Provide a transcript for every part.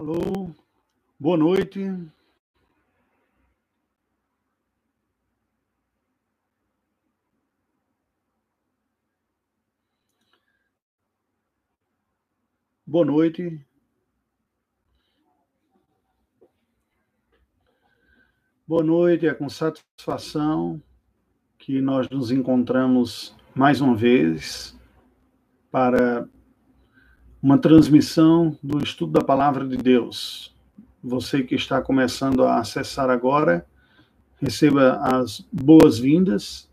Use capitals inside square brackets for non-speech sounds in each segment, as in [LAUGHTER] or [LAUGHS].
Alô, boa noite. Boa noite. Boa noite, é com satisfação que nós nos encontramos mais uma vez para uma transmissão do estudo da palavra de Deus. Você que está começando a acessar agora, receba as boas-vindas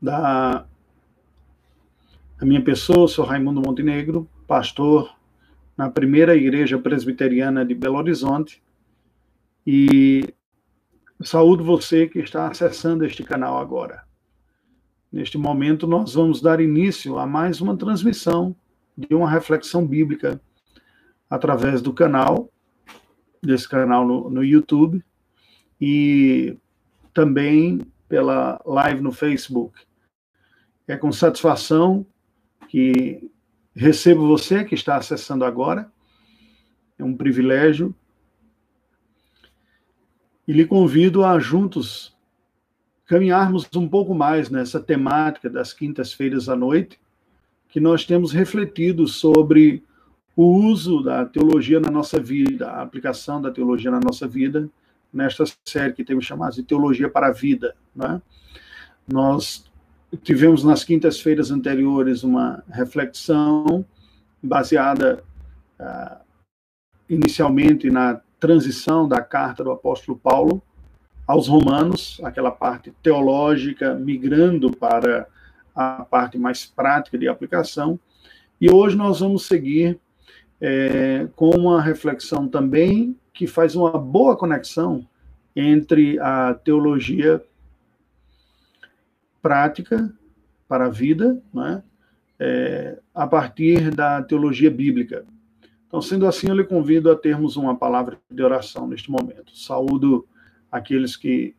da a minha pessoa, sou Raimundo Montenegro, pastor na primeira igreja presbiteriana de Belo Horizonte e saúdo você que está acessando este canal agora. Neste momento, nós vamos dar início a mais uma transmissão de uma reflexão bíblica através do canal, desse canal no, no YouTube, e também pela live no Facebook. É com satisfação que recebo você que está acessando agora. É um privilégio. E lhe convido a juntos caminharmos um pouco mais nessa temática das quintas-feiras à noite, que nós temos refletido sobre o uso da teologia na nossa vida, a aplicação da teologia na nossa vida, nesta série que temos chamado de Teologia para a Vida. Né? Nós tivemos nas quintas-feiras anteriores uma reflexão baseada uh, inicialmente na transição da carta do apóstolo Paulo aos romanos, aquela parte teológica migrando para a parte mais prática de aplicação. E hoje nós vamos seguir é, com uma reflexão também que faz uma boa conexão entre a teologia prática para a vida, né, é, a partir da teologia bíblica. Então, sendo assim, eu lhe convido a termos uma palavra de oração neste momento. Saúdo aqueles que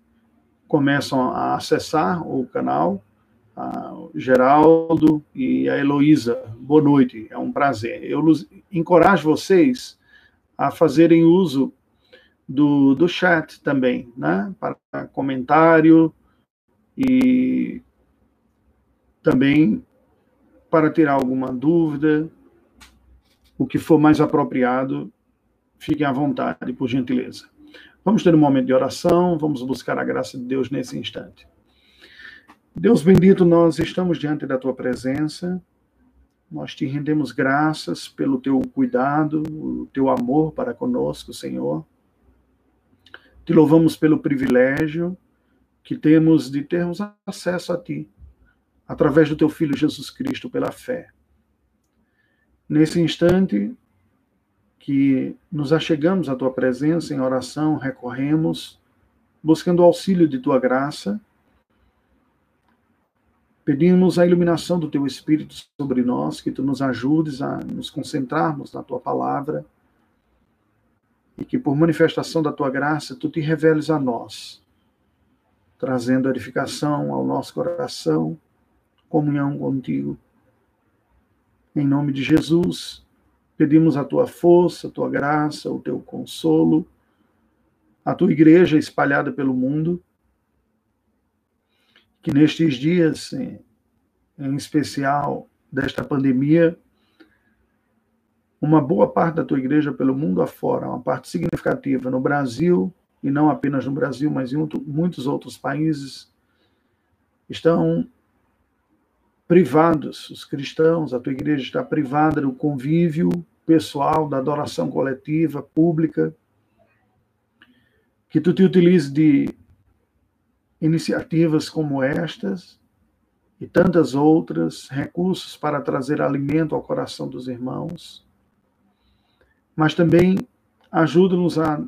começam a acessar o canal a Geraldo e a Heloísa. Boa noite, é um prazer. Eu encorajo vocês a fazerem uso do, do chat também, né? Para comentário e também para tirar alguma dúvida, o que for mais apropriado, fiquem à vontade, por gentileza. Vamos ter um momento de oração, vamos buscar a graça de Deus nesse instante. Deus bendito, nós estamos diante da tua presença. Nós te rendemos graças pelo teu cuidado, o teu amor para conosco, Senhor. Te louvamos pelo privilégio que temos de termos acesso a ti, através do teu filho Jesus Cristo, pela fé. Nesse instante que nos achegamos à tua presença em oração, recorremos, buscando o auxílio de tua graça Pedimos a iluminação do teu Espírito sobre nós, que tu nos ajudes a nos concentrarmos na tua palavra e que por manifestação da tua graça tu te reveles a nós, trazendo edificação ao nosso coração, comunhão contigo. Em nome de Jesus, pedimos a tua força, a tua graça, o teu consolo, a tua igreja espalhada pelo mundo que nestes dias, em especial desta pandemia, uma boa parte da tua igreja pelo mundo afora, uma parte significativa no Brasil, e não apenas no Brasil, mas em muitos outros países, estão privados, os cristãos, a tua igreja está privada do convívio pessoal, da adoração coletiva, pública, que tu te utilize de iniciativas como estas e tantas outras, recursos para trazer alimento ao coração dos irmãos, mas também ajuda-nos a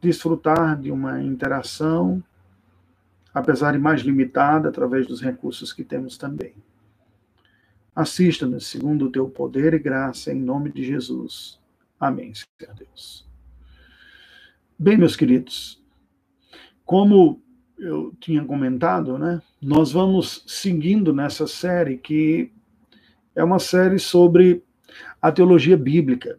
desfrutar de uma interação, apesar de mais limitada, através dos recursos que temos também. Assista-nos segundo o teu poder e graça, em nome de Jesus. Amém, Senhor Deus. Bem, meus queridos, como eu tinha comentado, né? Nós vamos seguindo nessa série que é uma série sobre a teologia bíblica.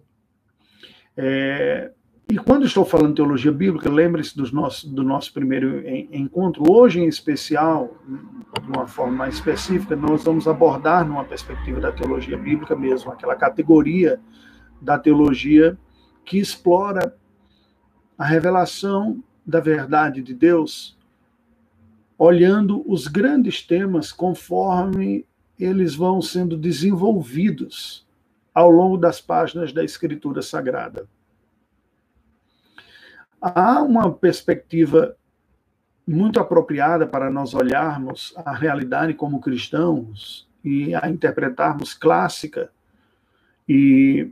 É, e quando estou falando teologia bíblica, lembre-se do nosso, do nosso primeiro encontro. Hoje, em especial, de uma forma mais específica, nós vamos abordar numa perspectiva da teologia bíblica mesmo, aquela categoria da teologia que explora a revelação da verdade de Deus, olhando os grandes temas conforme eles vão sendo desenvolvidos ao longo das páginas da Escritura Sagrada há uma perspectiva muito apropriada para nós olharmos a realidade como cristãos e a interpretarmos clássica. E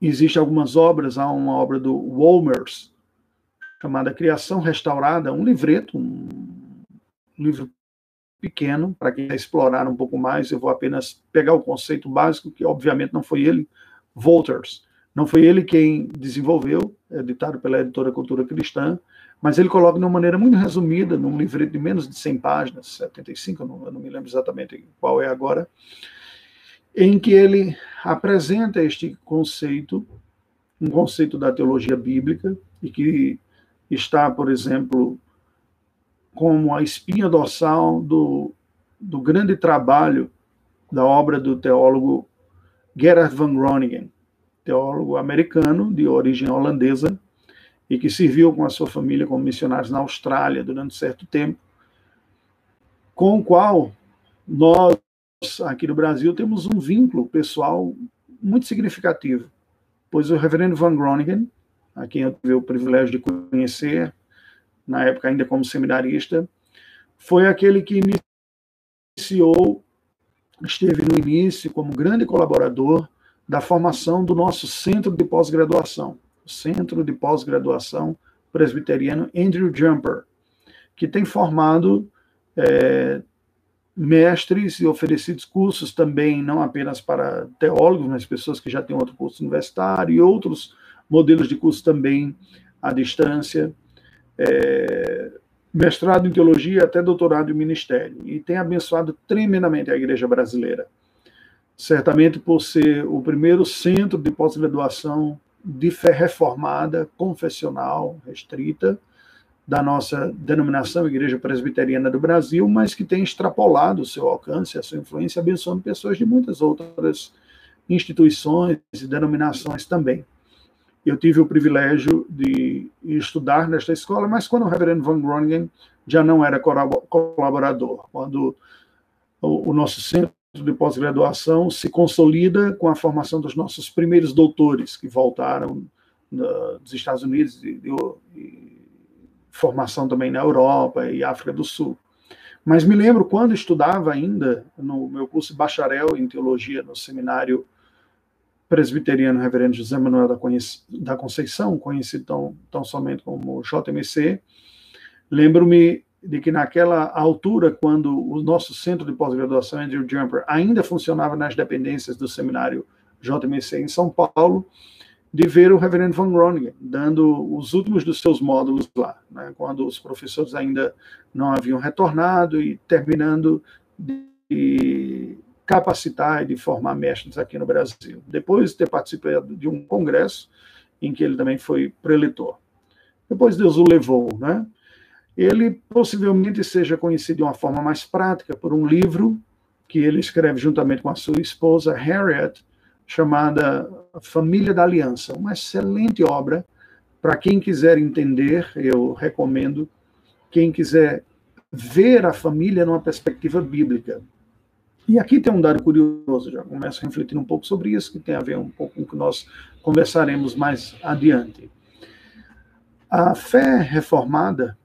existem algumas obras, há uma obra do Wolmers, chamada Criação Restaurada, um livreto, um livro pequeno, para quem quer explorar um pouco mais, eu vou apenas pegar o conceito básico, que obviamente não foi ele, Wolters, não foi ele quem desenvolveu, editado pela editora Cultura Cristã, mas ele coloca de uma maneira muito resumida, num livreto de menos de 100 páginas, 75, eu não, eu não me lembro exatamente qual é agora, em que ele apresenta este conceito, um conceito da teologia bíblica, e que está, por exemplo, como a espinha dorsal do, do grande trabalho da obra do teólogo Gerhard van Groningen, teólogo americano de origem holandesa e que serviu com a sua família como missionários na Austrália durante certo tempo, com o qual nós, aqui no Brasil, temos um vínculo pessoal muito significativo, pois o reverendo Van Groningen, a quem eu tive o privilégio de conhecer, na época ainda como seminarista, foi aquele que iniciou, esteve no início como grande colaborador da formação do nosso centro de pós-graduação, o Centro de Pós-Graduação Presbiteriano Andrew Jumper, que tem formado é, mestres e oferecido cursos também, não apenas para teólogos, mas pessoas que já têm outro curso universitário e outros modelos de curso também à distância, é, mestrado em teologia até doutorado em ministério, e tem abençoado tremendamente a igreja brasileira certamente por ser o primeiro centro de pós-graduação de fé reformada, confessional, restrita, da nossa denominação Igreja Presbiteriana do Brasil, mas que tem extrapolado o seu alcance, a sua influência, abençoando pessoas de muitas outras instituições e denominações também. Eu tive o privilégio de estudar nesta escola, mas quando o reverendo Van Groningen já não era colaborador, quando o nosso centro de pós-graduação se consolida com a formação dos nossos primeiros doutores que voltaram dos Estados Unidos e, e, formação também na Europa e África do Sul. Mas me lembro quando estudava ainda no meu curso de bacharel em teologia no seminário presbiteriano Reverendo José Manuel da, da Conceição, conhecido tão, tão somente como JMC, lembro-me de que naquela altura, quando o nosso centro de pós-graduação, Andrew Jumper, ainda funcionava nas dependências do seminário JMC em São Paulo, de ver o reverendo Van Groningen dando os últimos dos seus módulos lá, né, quando os professores ainda não haviam retornado e terminando de capacitar e de formar mestres aqui no Brasil. Depois de ter participado de um congresso em que ele também foi preletor. Depois Deus o levou, né? ele possivelmente seja conhecido de uma forma mais prática por um livro que ele escreve juntamente com a sua esposa Harriet, chamada Família da Aliança, uma excelente obra para quem quiser entender, eu recomendo, quem quiser ver a família numa perspectiva bíblica. E aqui tem um dado curioso, já começo a refletir um pouco sobre isso, que tem a ver um pouco com o que nós conversaremos mais adiante. A fé reformada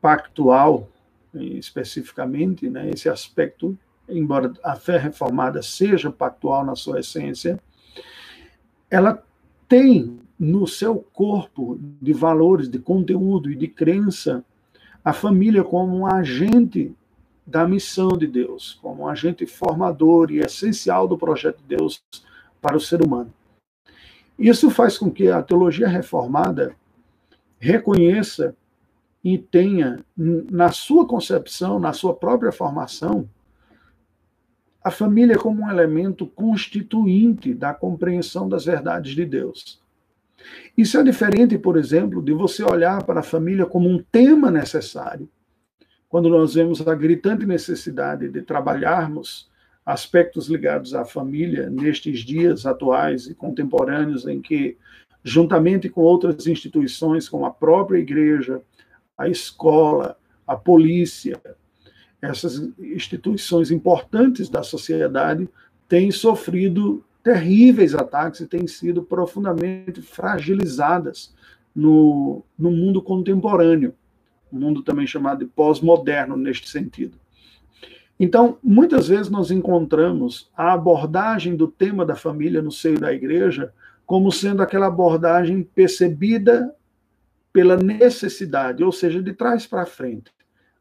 pactual, especificamente, né, esse aspecto, embora a fé reformada seja pactual na sua essência, ela tem no seu corpo de valores, de conteúdo e de crença a família como um agente da missão de Deus, como um agente formador e essencial do projeto de Deus para o ser humano. Isso faz com que a teologia reformada reconheça e tenha na sua concepção, na sua própria formação, a família como um elemento constituinte da compreensão das verdades de Deus. Isso é diferente, por exemplo, de você olhar para a família como um tema necessário. Quando nós vemos a gritante necessidade de trabalharmos aspectos ligados à família nestes dias atuais e contemporâneos em que, juntamente com outras instituições, como a própria igreja, a escola, a polícia, essas instituições importantes da sociedade têm sofrido terríveis ataques e têm sido profundamente fragilizadas no, no mundo contemporâneo, mundo também chamado de pós-moderno neste sentido. Então, muitas vezes nós encontramos a abordagem do tema da família no seio da igreja como sendo aquela abordagem percebida pela necessidade, ou seja, de trás para frente.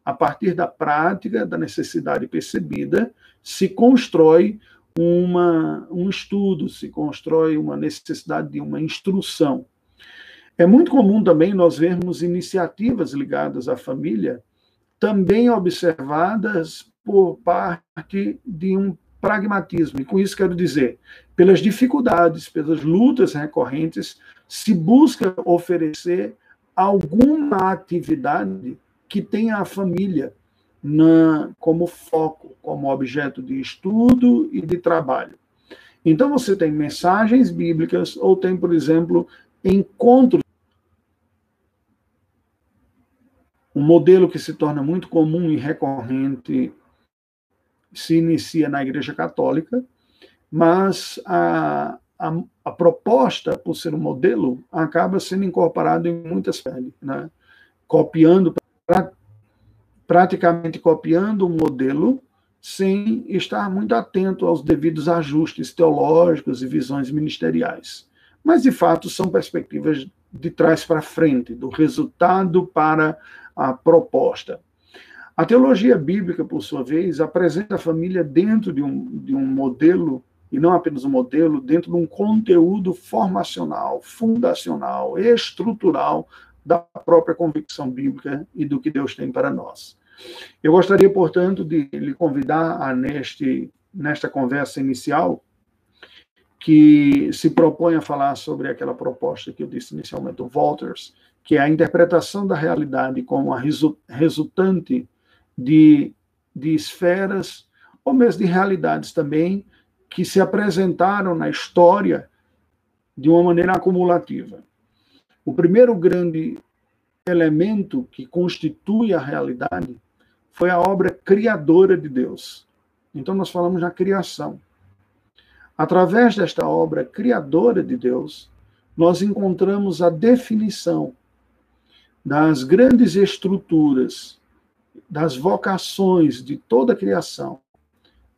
A partir da prática, da necessidade percebida, se constrói uma, um estudo, se constrói uma necessidade de uma instrução. É muito comum também nós vermos iniciativas ligadas à família também observadas por parte de um pragmatismo. E com isso quero dizer, pelas dificuldades, pelas lutas recorrentes, se busca oferecer alguma atividade que tenha a família na, como foco, como objeto de estudo e de trabalho. Então você tem mensagens bíblicas ou tem, por exemplo, encontros. Um modelo que se torna muito comum e recorrente se inicia na Igreja Católica, mas a, a, a proposta, por ser um modelo, acaba sendo incorporada em muitas peles, né? copiando, pra, praticamente copiando um modelo sem estar muito atento aos devidos ajustes teológicos e visões ministeriais. Mas, de fato, são perspectivas de trás para frente, do resultado para a proposta. A teologia bíblica, por sua vez, apresenta a família dentro de um, de um modelo, e não apenas um modelo, dentro de um conteúdo formacional, fundacional, estrutural da própria convicção bíblica e do que Deus tem para nós. Eu gostaria, portanto, de lhe convidar a neste, nesta conversa inicial, que se propõe a falar sobre aquela proposta que eu disse inicialmente, o Walters, que é a interpretação da realidade como a resultante de, de esferas, ou mesmo de realidades também, que se apresentaram na história de uma maneira acumulativa. O primeiro grande elemento que constitui a realidade foi a obra criadora de Deus. Então, nós falamos na criação. Através desta obra criadora de Deus, nós encontramos a definição das grandes estruturas das vocações de toda a criação,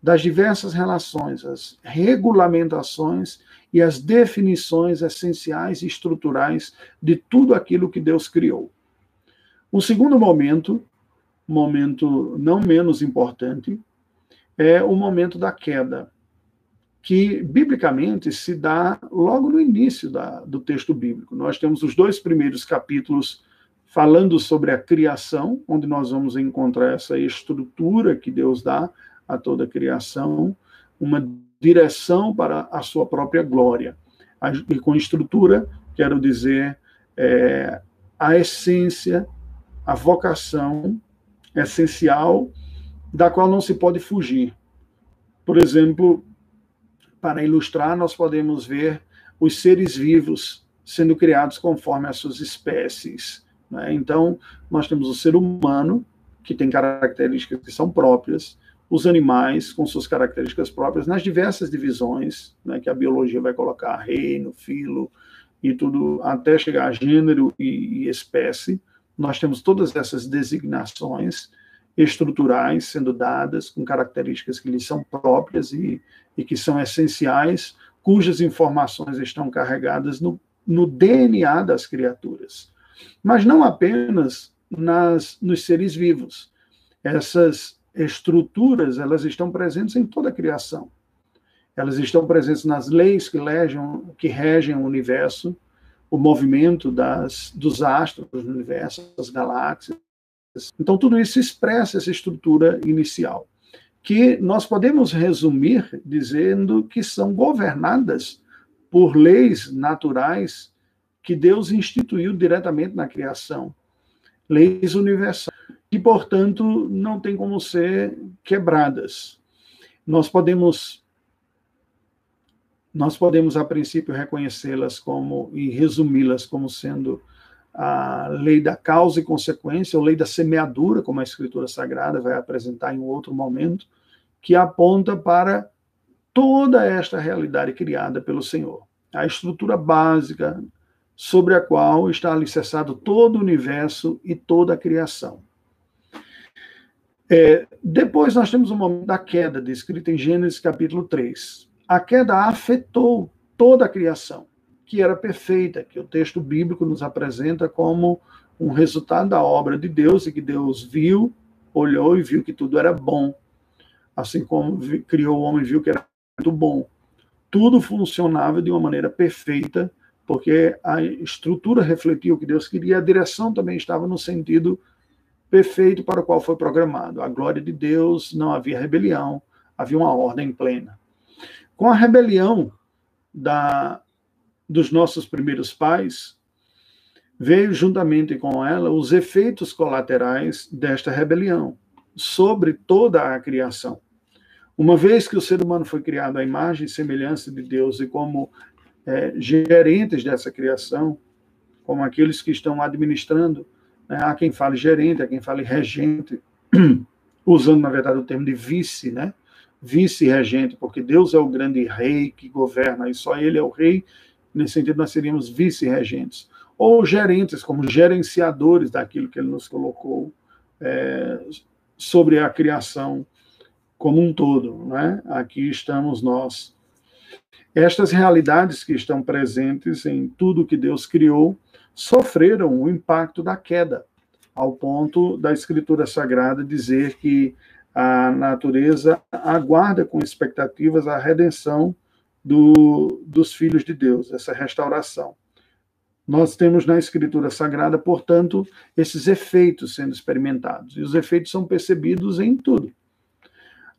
das diversas relações, as regulamentações e as definições essenciais e estruturais de tudo aquilo que Deus criou. O segundo momento, momento não menos importante, é o momento da queda, que biblicamente se dá logo no início da, do texto bíblico. Nós temos os dois primeiros capítulos falando sobre a criação, onde nós vamos encontrar essa estrutura que Deus dá a toda a criação, uma direção para a sua própria glória. E com estrutura, quero dizer, é, a essência, a vocação essencial, da qual não se pode fugir. Por exemplo, para ilustrar, nós podemos ver os seres vivos sendo criados conforme as suas espécies né? Então, nós temos o ser humano, que tem características que são próprias, os animais com suas características próprias, nas diversas divisões né, que a biologia vai colocar, reino, filo e tudo, até chegar a gênero e, e espécie. Nós temos todas essas designações estruturais sendo dadas, com características que lhes são próprias e, e que são essenciais, cujas informações estão carregadas no, no DNA das criaturas mas não apenas nas, nos seres vivos. Essas estruturas, elas estão presentes em toda a criação. Elas estão presentes nas leis que, legem, que regem o universo, o movimento das, dos astros no universo, das galáxias. Então, tudo isso expressa essa estrutura inicial, que nós podemos resumir dizendo que são governadas por leis naturais que Deus instituiu diretamente na criação, leis universais, que, portanto, não tem como ser quebradas. Nós podemos nós podemos a princípio reconhecê-las como e resumi-las como sendo a lei da causa e consequência, ou lei da semeadura, como a Escritura Sagrada vai apresentar em outro momento, que aponta para toda esta realidade criada pelo Senhor. A estrutura básica sobre a qual está alicerçado todo o universo e toda a criação. É, depois nós temos o momento da queda, descrita em Gênesis capítulo 3. A queda afetou toda a criação que era perfeita, que o texto bíblico nos apresenta como um resultado da obra de Deus e que Deus viu, olhou e viu que tudo era bom. Assim como criou o homem, viu que era muito bom. Tudo funcionava de uma maneira perfeita, porque a estrutura refletia o que Deus queria, a direção também estava no sentido perfeito para o qual foi programado. A glória de Deus, não havia rebelião, havia uma ordem plena. Com a rebelião da dos nossos primeiros pais, veio juntamente com ela os efeitos colaterais desta rebelião sobre toda a criação. Uma vez que o ser humano foi criado à imagem e semelhança de Deus e como é, gerentes dessa criação, como aqueles que estão administrando, né, há quem fale gerente, há quem fale regente, [CLEARS THROAT] usando, na verdade, o termo de vice, né? Vice-regente, porque Deus é o grande rei que governa, e só ele é o rei Nesse sentido, nós seríamos vice-regentes. Ou gerentes, como gerenciadores daquilo que ele nos colocou é, sobre a criação como um todo. Né? Aqui estamos nós. Estas realidades que estão presentes em tudo que Deus criou sofreram o impacto da queda, ao ponto da Escritura Sagrada dizer que a natureza aguarda com expectativas a redenção do, dos filhos de Deus, essa restauração. Nós temos na Escritura Sagrada, portanto, esses efeitos sendo experimentados. E os efeitos são percebidos em tudo.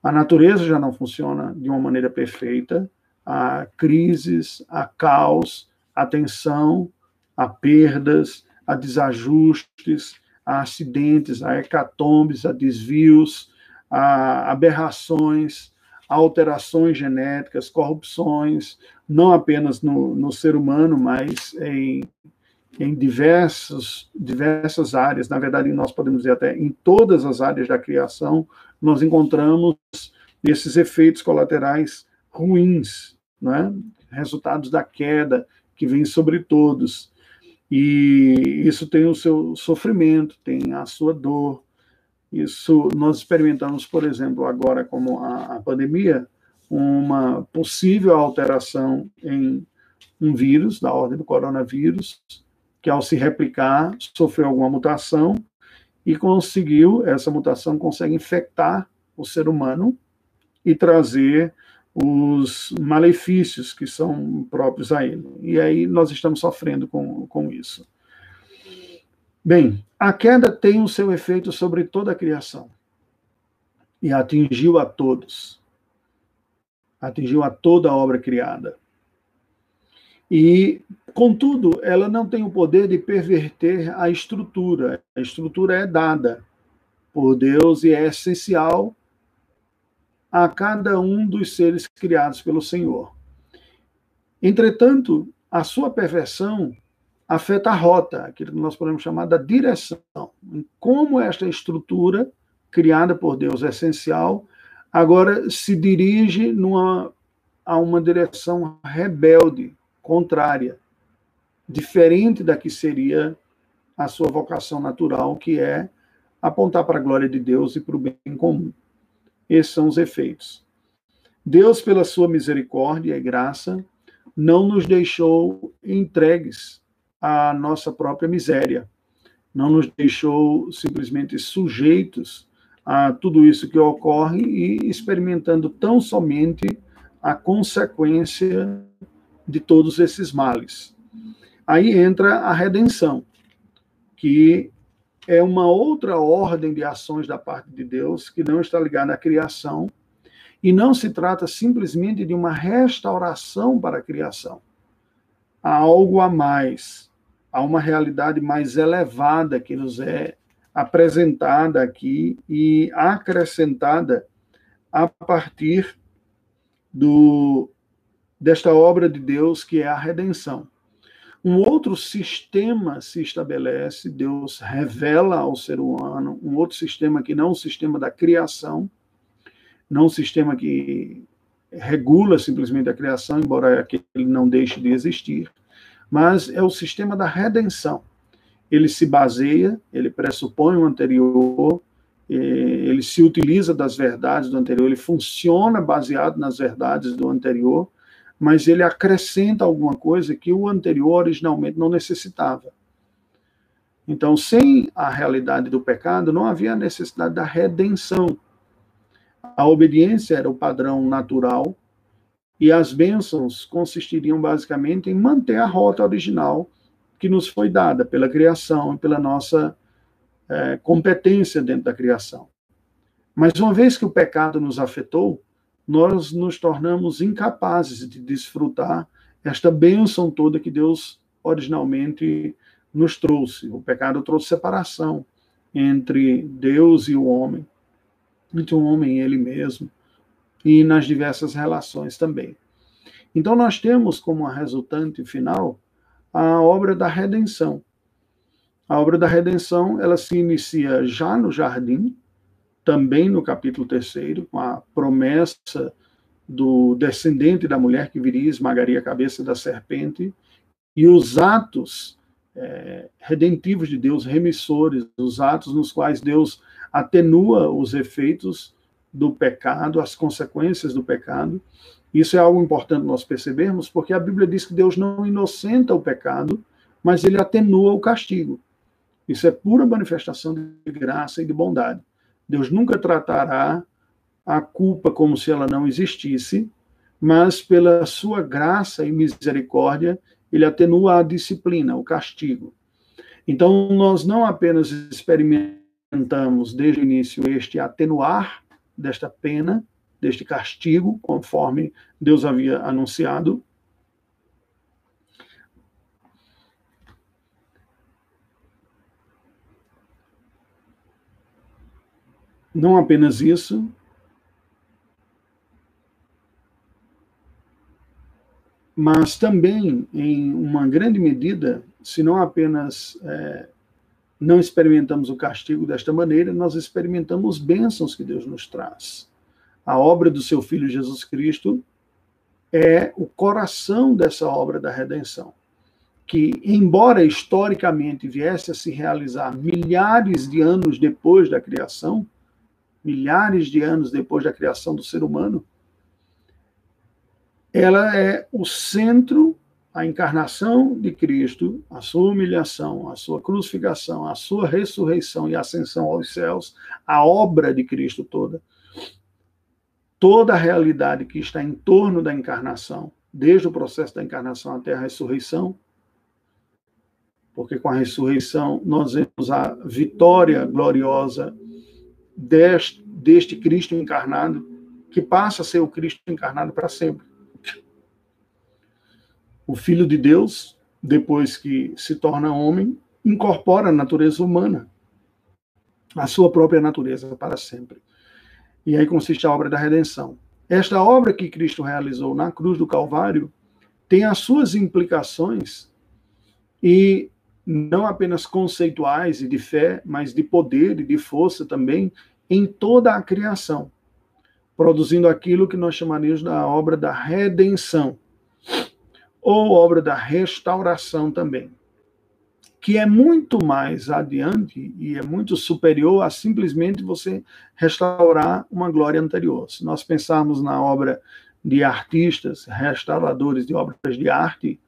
A natureza já não funciona de uma maneira perfeita, há crises, há caos, há tensão, há perdas, há desajustes, há acidentes, há hecatombes, há desvios, há aberrações, alterações genéticas, corrupções, não apenas no, no ser humano, mas em, em diversos, diversas áreas. Na verdade, nós podemos dizer até em todas as áreas da criação, nós encontramos esses efeitos colaterais ruins, é? resultados da queda que vem sobre todos. E isso tem o seu sofrimento, tem a sua dor, isso nós experimentamos, por exemplo, agora como a, a pandemia, uma possível alteração em um vírus da ordem do coronavírus, que ao se replicar sofreu alguma mutação e conseguiu, essa mutação consegue infectar o ser humano e trazer os malefícios que são próprios a ele. E aí nós estamos sofrendo com, com isso. Bem, a queda tem o seu efeito sobre toda a criação e atingiu a todos. Atingiu a toda a obra criada. E, contudo, ela não tem o poder de perverter a estrutura. A estrutura é dada por Deus e é essencial a cada um dos seres criados pelo Senhor. Entretanto, a sua perversão afeta a rota, aquilo que nós podemos chamar da direção. Como esta estrutura criada por Deus é essencial, agora se dirige numa, a uma direção rebelde, contrária, diferente da que seria a sua vocação natural, que é apontar para a glória de Deus e para o bem comum. Esses são os efeitos. Deus, pela sua misericórdia e graça, não nos deixou entregues a nossa própria miséria. Não nos deixou simplesmente sujeitos a tudo isso que ocorre e experimentando tão somente a consequência de todos esses males. Aí entra a redenção, que é uma outra ordem de ações da parte de Deus que não está ligada à criação e não se trata simplesmente de uma restauração para a criação. Há algo a mais há uma realidade mais elevada que nos é apresentada aqui e acrescentada a partir do, desta obra de Deus que é a redenção. Um outro sistema se estabelece, Deus revela ao ser humano um outro sistema que não é o sistema da criação, não um sistema que regula simplesmente a criação, embora aquele não deixe de existir, mas é o sistema da redenção. Ele se baseia, ele pressupõe o anterior, ele se utiliza das verdades do anterior, ele funciona baseado nas verdades do anterior, mas ele acrescenta alguma coisa que o anterior originalmente não necessitava. Então, sem a realidade do pecado, não havia necessidade da redenção. A obediência era o padrão natural e as bênçãos consistiriam basicamente em manter a rota original que nos foi dada pela criação, pela nossa é, competência dentro da criação. Mas uma vez que o pecado nos afetou, nós nos tornamos incapazes de desfrutar esta bênção toda que Deus originalmente nos trouxe. O pecado trouxe separação entre Deus e o homem, entre o homem e ele mesmo, e nas diversas relações também. Então, nós temos como resultante final a obra da redenção. A obra da redenção, ela se inicia já no jardim, também no capítulo 3, com a promessa do descendente da mulher que viria e esmagaria a cabeça da serpente, e os atos é, redentivos de Deus, remissores, os atos nos quais Deus atenua os efeitos do pecado, as consequências do pecado. Isso é algo importante nós percebermos, porque a Bíblia diz que Deus não inocenta o pecado, mas ele atenua o castigo. Isso é pura manifestação de graça e de bondade. Deus nunca tratará a culpa como se ela não existisse, mas pela sua graça e misericórdia, ele atenua a disciplina, o castigo. Então, nós não apenas experimentamos desde o início este atenuar desta pena, deste castigo, conforme Deus havia anunciado, Não apenas isso, mas também, em uma grande medida, se não apenas é, não experimentamos o castigo desta maneira, nós experimentamos bênçãos que Deus nos traz. A obra do seu Filho Jesus Cristo é o coração dessa obra da redenção, que, embora historicamente viesse a se realizar milhares de anos depois da criação, milhares de anos depois da criação do ser humano, ela é o centro, a encarnação de Cristo, a sua humilhação, a sua crucificação, a sua ressurreição e ascensão aos céus, a obra de Cristo toda. Toda a realidade que está em torno da encarnação, desde o processo da encarnação até a ressurreição, porque com a ressurreição nós vemos a vitória gloriosa deste, deste Cristo encarnado, que passa a ser o Cristo encarnado para sempre. O Filho de Deus, depois que se torna homem, incorpora a natureza humana, a sua própria natureza para sempre. E aí consiste a obra da redenção. Esta obra que Cristo realizou na cruz do Calvário tem as suas implicações e não apenas conceituais e de fé, mas de poder e de força também em toda a criação, produzindo aquilo que nós chamaríamos da obra da redenção, ou obra da restauração também, que é muito mais adiante e é muito superior a simplesmente você restaurar uma glória anterior. Se nós pensarmos na obra de artistas, restauradores de obras de arte,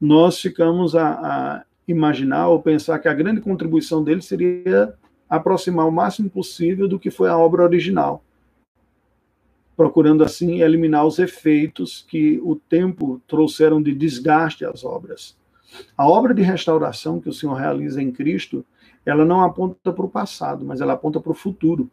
nós ficamos a, a imaginar ou pensar que a grande contribuição deles seria aproximar o máximo possível do que foi a obra original, procurando assim eliminar os efeitos que o tempo trouxeram de desgaste às obras. A obra de restauração que o Senhor realiza em Cristo, ela não aponta para o passado, mas ela aponta para o futuro.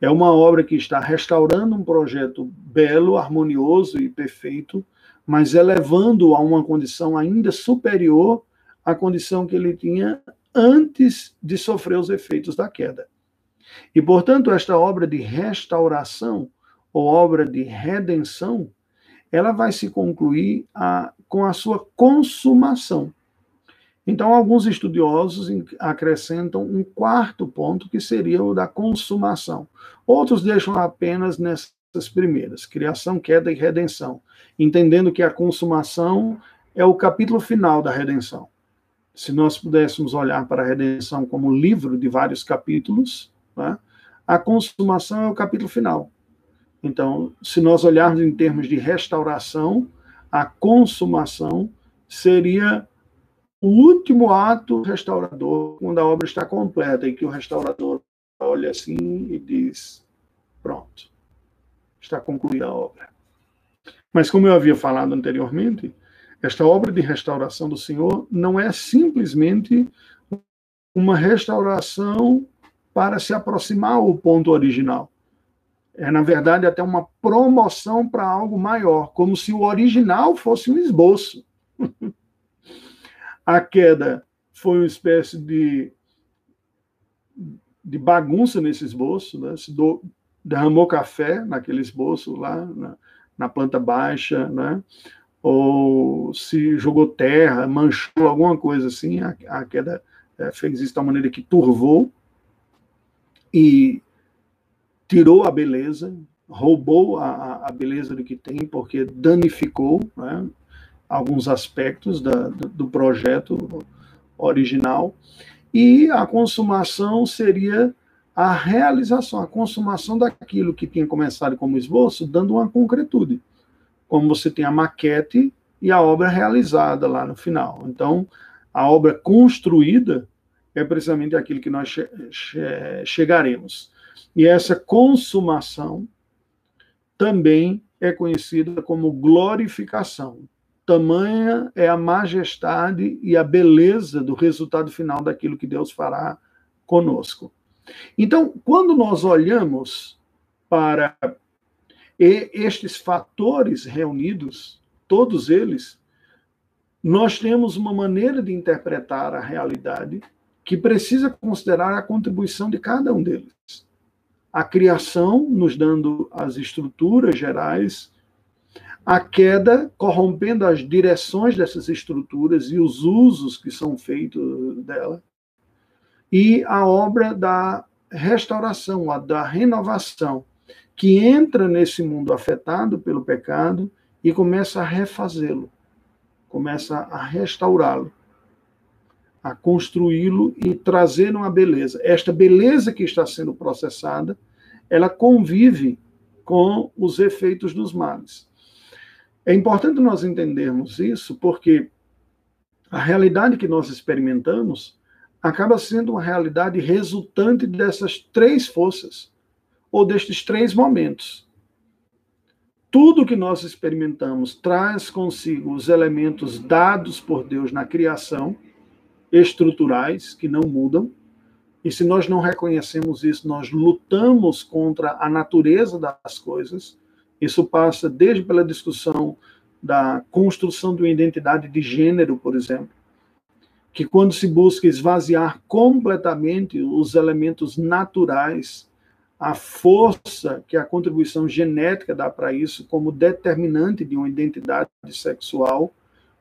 É uma obra que está restaurando um projeto belo, harmonioso e perfeito, mas elevando a uma condição ainda superior à condição que ele tinha antes de sofrer os efeitos da queda. E, portanto, esta obra de restauração ou obra de redenção, ela vai se concluir a, com a sua consumação. Então, alguns estudiosos acrescentam um quarto ponto, que seria o da consumação. Outros deixam apenas nessas primeiras, criação, queda e redenção, entendendo que a consumação é o capítulo final da redenção. Se nós pudéssemos olhar para a redenção como livro de vários capítulos, né, a consumação é o capítulo final. Então, se nós olharmos em termos de restauração, a consumação seria o último ato restaurador, quando a obra está completa, e que o restaurador olha assim e diz: pronto, está concluída a obra. Mas, como eu havia falado anteriormente, esta obra de restauração do Senhor não é simplesmente uma restauração para se aproximar ao ponto original. É, na verdade, até uma promoção para algo maior, como se o original fosse um esboço. [LAUGHS] A queda foi uma espécie de, de bagunça nesse esboço, né? se do, derramou café naquele esboço lá na, na planta baixa, né? ou se jogou terra, manchou alguma coisa assim, a, a queda é, fez isso de tal maneira que turvou e tirou a beleza, roubou a, a beleza do que tem, porque danificou, né? alguns aspectos da, do projeto original, e a consumação seria a realização, a consumação daquilo que tinha começado como esboço, dando uma concretude. Como você tem a maquete e a obra realizada lá no final. Então, a obra construída é precisamente aquilo que nós che che chegaremos. E essa consumação também é conhecida como glorificação. Tamanha é a majestade e a beleza do resultado final daquilo que Deus fará conosco. Então, quando nós olhamos para estes fatores reunidos, todos eles, nós temos uma maneira de interpretar a realidade que precisa considerar a contribuição de cada um deles. A criação, nos dando as estruturas gerais, a queda corrompendo as direções dessas estruturas e os usos que são feitos dela, e a obra da restauração, a da renovação, que entra nesse mundo afetado pelo pecado e começa a refazê-lo, começa a restaurá-lo, a construí-lo e trazer uma beleza. Esta beleza que está sendo processada, ela convive com os efeitos dos males. É importante nós entendermos isso, porque a realidade que nós experimentamos acaba sendo uma realidade resultante dessas três forças, ou destes três momentos. Tudo que nós experimentamos traz consigo os elementos dados por Deus na criação, estruturais, que não mudam, e se nós não reconhecemos isso, nós lutamos contra a natureza das coisas isso passa desde pela discussão da construção de uma identidade de gênero, por exemplo, que quando se busca esvaziar completamente os elementos naturais, a força que a contribuição genética dá para isso como determinante de uma identidade sexual,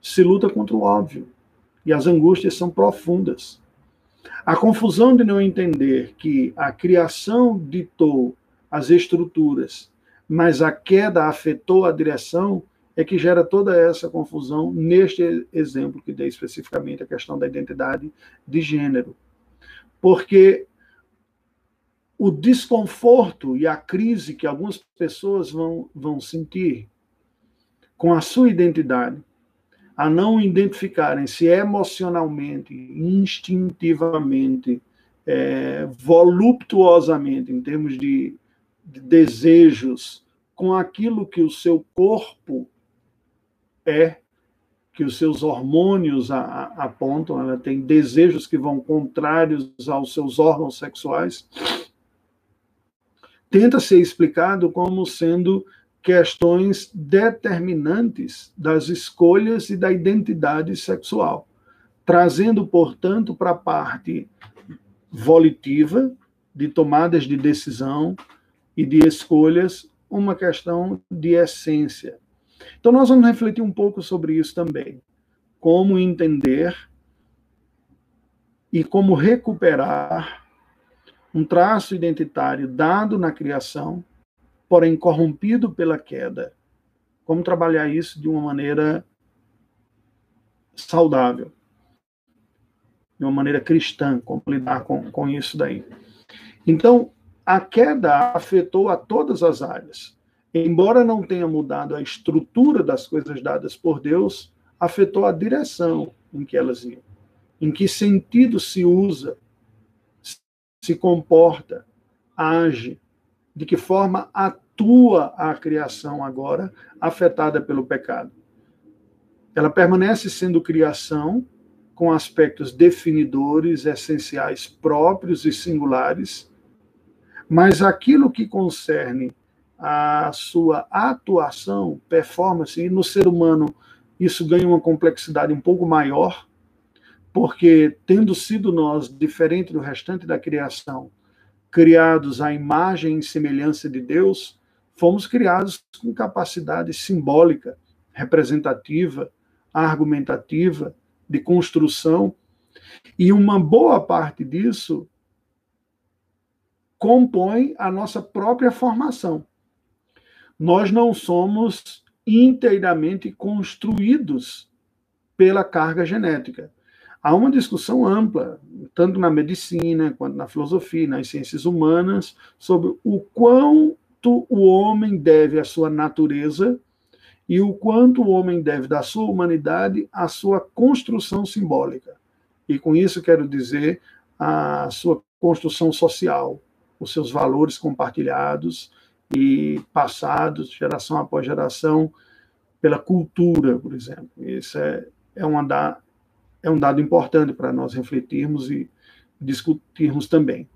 se luta contra o óbvio. E as angústias são profundas. A confusão de não entender que a criação ditou as estruturas mas a queda afetou a direção, é que gera toda essa confusão neste exemplo que dei especificamente a questão da identidade de gênero. Porque o desconforto e a crise que algumas pessoas vão, vão sentir com a sua identidade, a não identificarem-se emocionalmente, instintivamente, é, voluptuosamente, em termos de de desejos com aquilo que o seu corpo é, que os seus hormônios a, a, apontam, ela tem desejos que vão contrários aos seus órgãos sexuais, tenta ser explicado como sendo questões determinantes das escolhas e da identidade sexual. trazendo, portanto, para a parte volitiva, de tomadas de decisão e de escolhas, uma questão de essência. Então, nós vamos refletir um pouco sobre isso também. Como entender e como recuperar um traço identitário dado na criação, porém corrompido pela queda. Como trabalhar isso de uma maneira saudável, de uma maneira cristã, como lidar com, com isso daí. Então, a queda afetou a todas as áreas. Embora não tenha mudado a estrutura das coisas dadas por Deus, afetou a direção em que elas iam, em que sentido se usa, se comporta, age, de que forma atua a criação agora afetada pelo pecado. Ela permanece sendo criação com aspectos definidores, essenciais, próprios e singulares, mas aquilo que concerne a sua atuação, performance, e no ser humano isso ganha uma complexidade um pouco maior, porque tendo sido nós, diferente do restante da criação, criados à imagem e semelhança de Deus, fomos criados com capacidade simbólica, representativa, argumentativa, de construção, e uma boa parte disso compõe a nossa própria formação. Nós não somos inteiramente construídos pela carga genética. Há uma discussão ampla, tanto na medicina quanto na filosofia, nas ciências humanas, sobre o quanto o homem deve à sua natureza e o quanto o homem deve da sua humanidade à sua construção simbólica. E com isso quero dizer a sua construção social, os seus valores compartilhados e passados, geração após geração, pela cultura, por exemplo. Isso é, é, uma da, é um dado importante para nós refletirmos e discutirmos também.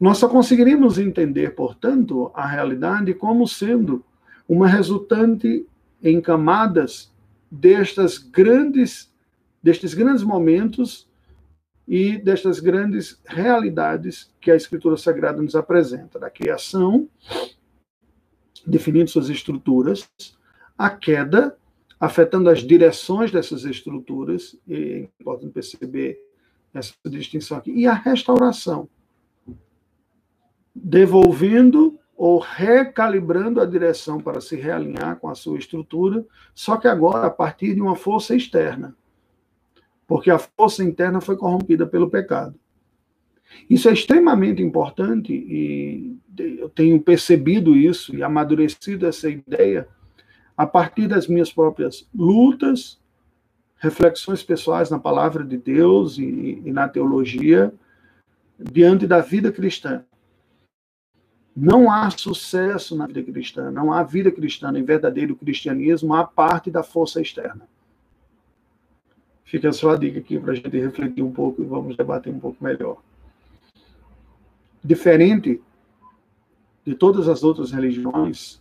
Nós só conseguiríamos entender, portanto, a realidade como sendo uma resultante em camadas destas grandes, destes grandes momentos e destas grandes realidades que a Escritura Sagrada nos apresenta, da criação, definindo suas estruturas, a queda, afetando as direções dessas estruturas, e é importante perceber essa distinção aqui, e a restauração, devolvendo ou recalibrando a direção para se realinhar com a sua estrutura, só que agora a partir de uma força externa. Porque a força interna foi corrompida pelo pecado. Isso é extremamente importante e eu tenho percebido isso e amadurecido essa ideia a partir das minhas próprias lutas, reflexões pessoais na palavra de Deus e, e na teologia, diante da vida cristã. Não há sucesso na vida cristã, não há vida cristã em verdadeiro cristianismo à parte da força externa. Fica só a dica aqui para a gente refletir um pouco e vamos debater um pouco melhor. Diferente de todas as outras religiões,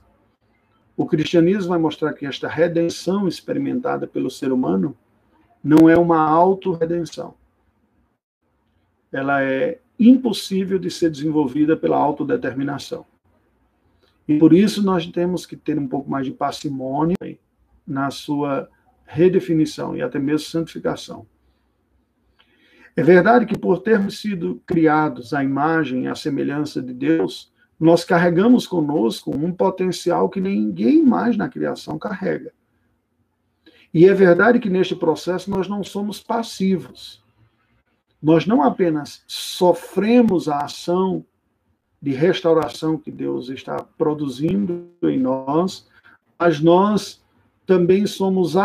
o cristianismo vai mostrar que esta redenção experimentada pelo ser humano não é uma autorredenção. Ela é impossível de ser desenvolvida pela autodeterminação. E por isso nós temos que ter um pouco mais de parcimônia na sua redefinição e até mesmo santificação. É verdade que por termos sido criados à imagem e à semelhança de Deus, nós carregamos conosco um potencial que ninguém mais na criação carrega. E é verdade que neste processo nós não somos passivos nós não apenas sofremos a ação de restauração que Deus está produzindo em nós, mas nós também somos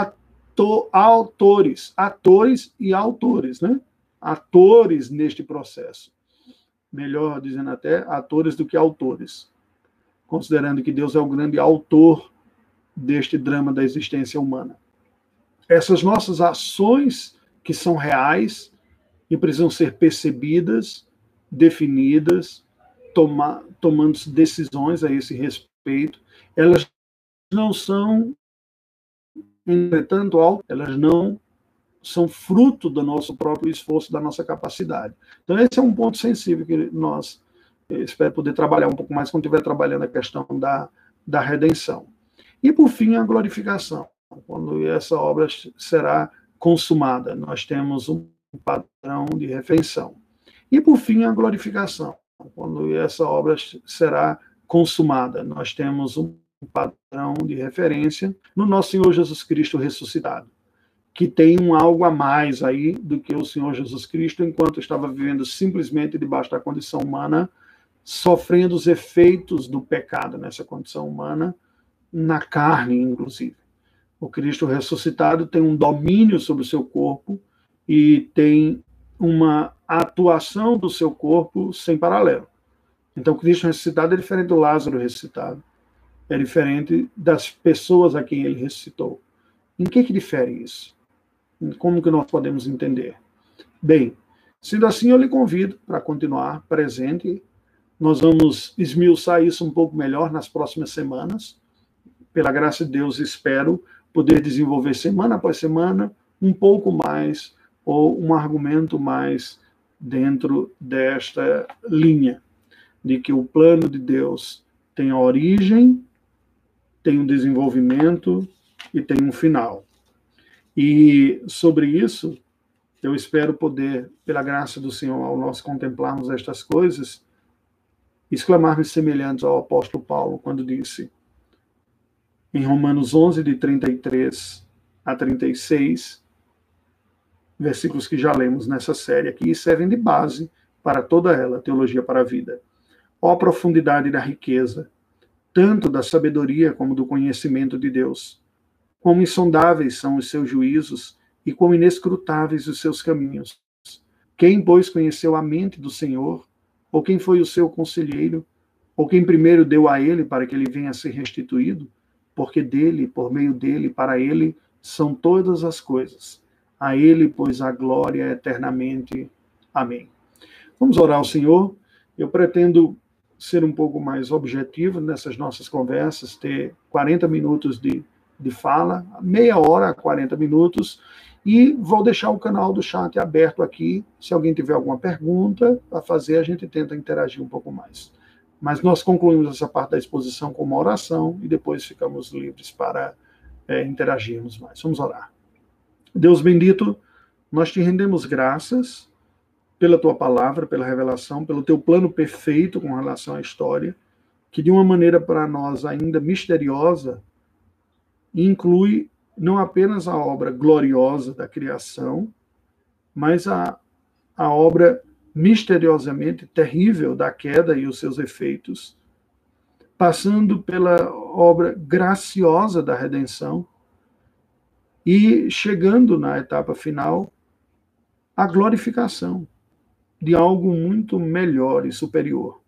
autores, atores e autores, né? Atores neste processo. Melhor dizendo até, atores do que autores. Considerando que Deus é o grande autor deste drama da existência humana. Essas nossas ações que são reais, e precisam ser percebidas, definidas, tomar, tomando decisões a esse respeito. Elas não são, entretanto, elas não são fruto do nosso próprio esforço, da nossa capacidade. Então, esse é um ponto sensível que nós espero poder trabalhar um pouco mais quando estiver trabalhando a questão da, da redenção. E, por fim, a glorificação, quando essa obra será consumada. Nós temos um padrão de refeição. E, por fim, a glorificação, quando essa obra será consumada. Nós temos um padrão de referência no nosso Senhor Jesus Cristo ressuscitado que tem um algo a mais aí do que o Senhor Jesus Cristo, enquanto estava vivendo simplesmente debaixo da condição humana, sofrendo os efeitos do pecado nessa condição humana, na carne, inclusive. O Cristo ressuscitado tem um domínio sobre o seu corpo e tem uma atuação do seu corpo sem paralelo. Então, Cristo ressuscitado é diferente do Lázaro ressuscitado. É diferente das pessoas a quem ele ressuscitou. Em que, que difere isso? Como que nós podemos entender? Bem, sendo assim, eu lhe convido para continuar presente. Nós vamos esmiuçar isso um pouco melhor nas próximas semanas. Pela graça de Deus, espero poder desenvolver semana após semana um pouco mais ou um argumento mais dentro desta linha de que o plano de Deus tem origem, tem um desenvolvimento e tem um final. E sobre isso, eu espero poder, pela graça do Senhor, ao nós contemplarmos estas coisas, exclamar-me semelhantes ao apóstolo Paulo, quando disse, em Romanos 11, de 33 a 36, versículos que já lemos nessa série aqui, e servem de base para toda ela, Teologia para a Vida. Ó profundidade da riqueza, tanto da sabedoria como do conhecimento de Deus Quão insondáveis são os seus juízos e quão inescrutáveis os seus caminhos. Quem, pois, conheceu a mente do Senhor? Ou quem foi o seu conselheiro? Ou quem primeiro deu a ele para que ele venha a ser restituído? Porque dele, por meio dele, para ele, são todas as coisas. A ele, pois, a glória eternamente. Amém. Vamos orar ao Senhor. Eu pretendo ser um pouco mais objetivo nessas nossas conversas, ter 40 minutos de de fala, meia hora, 40 minutos, e vou deixar o canal do chat aberto aqui. Se alguém tiver alguma pergunta a fazer, a gente tenta interagir um pouco mais. Mas nós concluímos essa parte da exposição com uma oração e depois ficamos livres para é, interagirmos mais. Vamos orar. Deus bendito, nós te rendemos graças pela tua palavra, pela revelação, pelo teu plano perfeito com relação à história, que de uma maneira para nós ainda misteriosa, inclui não apenas a obra gloriosa da criação, mas a, a obra misteriosamente terrível da queda e os seus efeitos, passando pela obra graciosa da redenção e chegando na etapa final a glorificação de algo muito melhor e superior.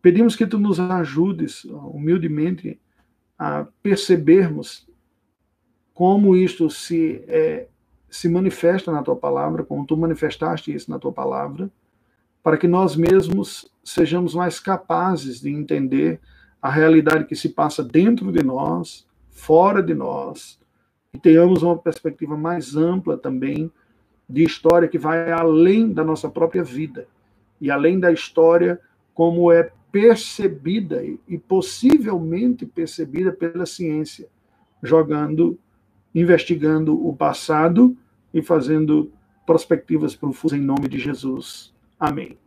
Pedimos que tu nos ajudes humildemente a percebermos como isto se, é, se manifesta na tua palavra, como tu manifestaste isso na tua palavra, para que nós mesmos sejamos mais capazes de entender a realidade que se passa dentro de nós, fora de nós, e tenhamos uma perspectiva mais ampla também de história que vai além da nossa própria vida e além da história como é percebida e possivelmente percebida pela ciência, jogando investigando o passado e fazendo perspectivas profundas em nome de Jesus. Amém.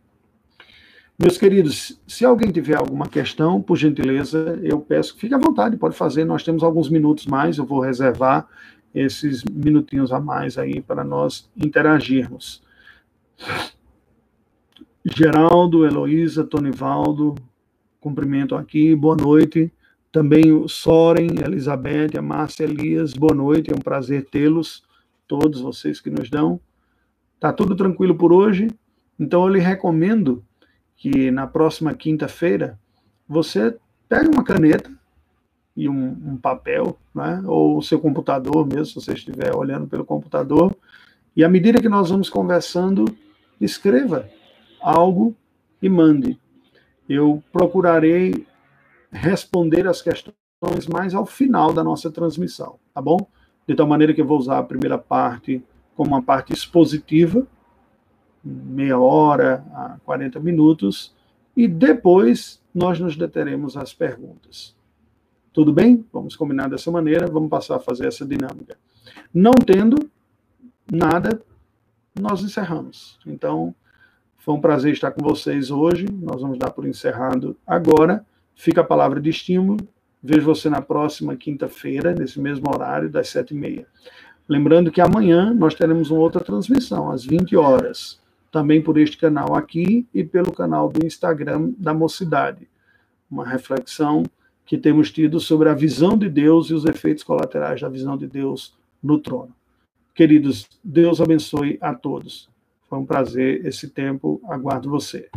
Meus queridos, se alguém tiver alguma questão, por gentileza, eu peço que fique à vontade, pode fazer. Nós temos alguns minutos mais, eu vou reservar esses minutinhos a mais aí para nós interagirmos. Geraldo, Heloísa, Tonivaldo, cumprimento aqui, boa noite. Também o Soren, a Elizabeth, a Márcia Elias, boa noite, é um prazer tê-los, todos vocês que nos dão. Tá tudo tranquilo por hoje? Então eu lhe recomendo que na próxima quinta-feira você pegue uma caneta e um, um, papel, né? ou o seu computador mesmo, se você estiver olhando pelo computador, e à medida que nós vamos conversando, escreva algo e mande. Eu procurarei responder as questões mais ao final da nossa transmissão, tá bom? De tal maneira que eu vou usar a primeira parte como uma parte expositiva, meia hora a 40 minutos, e depois nós nos deteremos às perguntas. Tudo bem? Vamos combinar dessa maneira, vamos passar a fazer essa dinâmica. Não tendo nada, nós encerramos. Então, foi um prazer estar com vocês hoje. Nós vamos dar por encerrado agora. Fica a palavra de estímulo. Vejo você na próxima quinta-feira, nesse mesmo horário, das sete e meia. Lembrando que amanhã nós teremos uma outra transmissão, às 20 horas, também por este canal aqui e pelo canal do Instagram da Mocidade. Uma reflexão que temos tido sobre a visão de Deus e os efeitos colaterais da visão de Deus no trono. Queridos, Deus abençoe a todos. Foi um prazer esse tempo. Aguardo você.